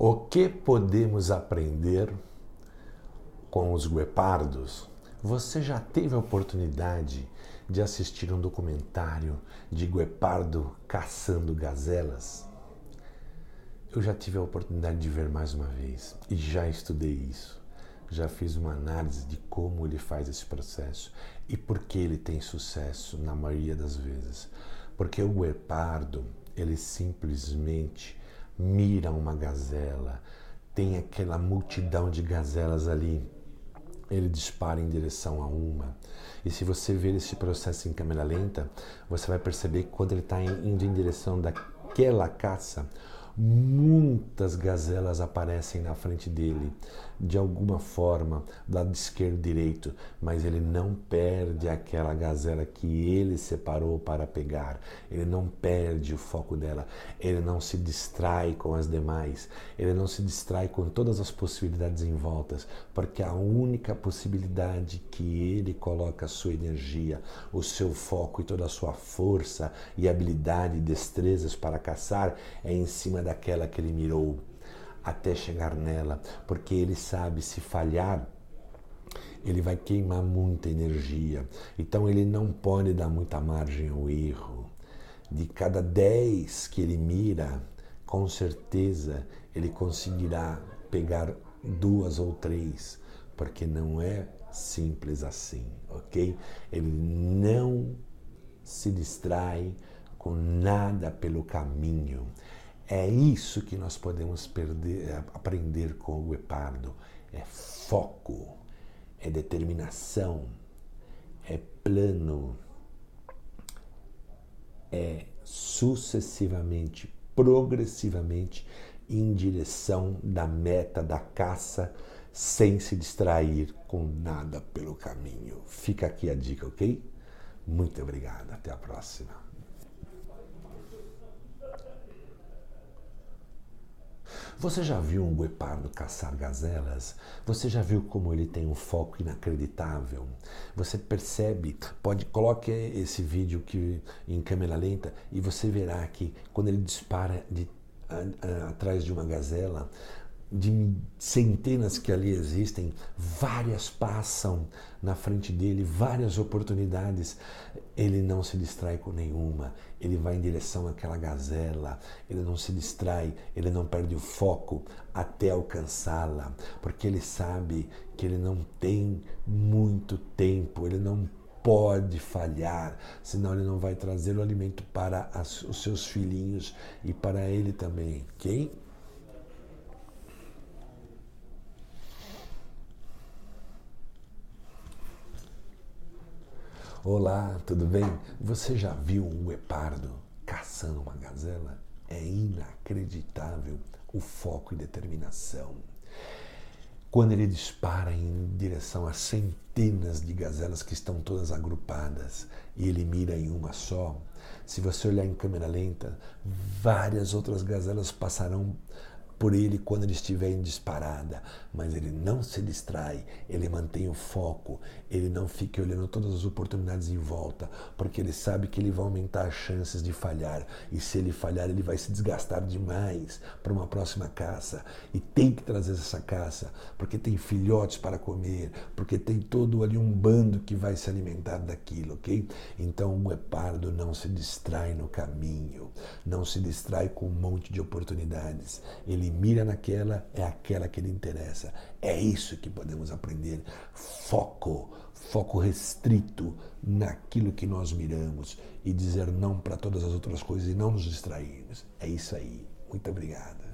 O que podemos aprender com os guepardos? Você já teve a oportunidade de assistir um documentário de guepardo caçando gazelas? Eu já tive a oportunidade de ver mais uma vez e já estudei isso. Já fiz uma análise de como ele faz esse processo e por que ele tem sucesso na maioria das vezes. Porque o guepardo, ele simplesmente mira uma gazela, tem aquela multidão de gazelas ali, ele dispara em direção a uma. E se você ver esse processo em câmera lenta, você vai perceber que quando ele está indo em direção daquela caça, muitas gazelas aparecem na frente dele, de alguma forma, do lado esquerdo direito, mas ele não perde aquela gazela que ele separou para pegar, ele não perde o foco dela, ele não se distrai com as demais, ele não se distrai com todas as possibilidades em voltas, porque a única possibilidade que ele coloca a sua energia, o seu foco e toda a sua força e habilidade e destrezas para caçar é em cima daquela que ele mirou até chegar nela, porque ele sabe se falhar, ele vai queimar muita energia. Então ele não pode dar muita margem ao erro. De cada 10 que ele mira, com certeza ele conseguirá pegar duas ou três, porque não é simples assim, ok? Ele não se distrai com nada pelo caminho. É isso que nós podemos perder, é, aprender com o guepardo. É foco, é determinação, é plano, é sucessivamente, progressivamente em direção da meta da caça, sem se distrair com nada pelo caminho. Fica aqui a dica, ok? Muito obrigado. Até a próxima. Você já viu um guepardo caçar gazelas? Você já viu como ele tem um foco inacreditável? Você percebe, pode coloque esse vídeo que em câmera lenta e você verá que quando ele dispara de, a, a, atrás de uma gazela, de centenas que ali existem, várias passam na frente dele, várias oportunidades. Ele não se distrai com nenhuma, ele vai em direção àquela gazela, ele não se distrai, ele não perde o foco até alcançá-la, porque ele sabe que ele não tem muito tempo, ele não pode falhar, senão ele não vai trazer o alimento para os seus filhinhos e para ele também, ok? Olá, tudo bem? Você já viu um guepardo caçando uma gazela? É inacreditável o foco e determinação. Quando ele dispara em direção a centenas de gazelas que estão todas agrupadas e ele mira em uma só, se você olhar em câmera lenta, várias outras gazelas passarão por ele quando ele estiver em disparada, mas ele não se distrai, ele mantém o foco, ele não fica olhando todas as oportunidades em volta, porque ele sabe que ele vai aumentar as chances de falhar, e se ele falhar, ele vai se desgastar demais para uma próxima caça, e tem que trazer essa caça, porque tem filhotes para comer, porque tem todo ali um bando que vai se alimentar daquilo, ok? Então o guepardo não se distrai no caminho, não se distrai com um monte de oportunidades, ele ele mira naquela, é aquela que lhe interessa. É isso que podemos aprender. Foco, foco restrito naquilo que nós miramos e dizer não para todas as outras coisas e não nos distrairmos. É isso aí. Muito obrigado.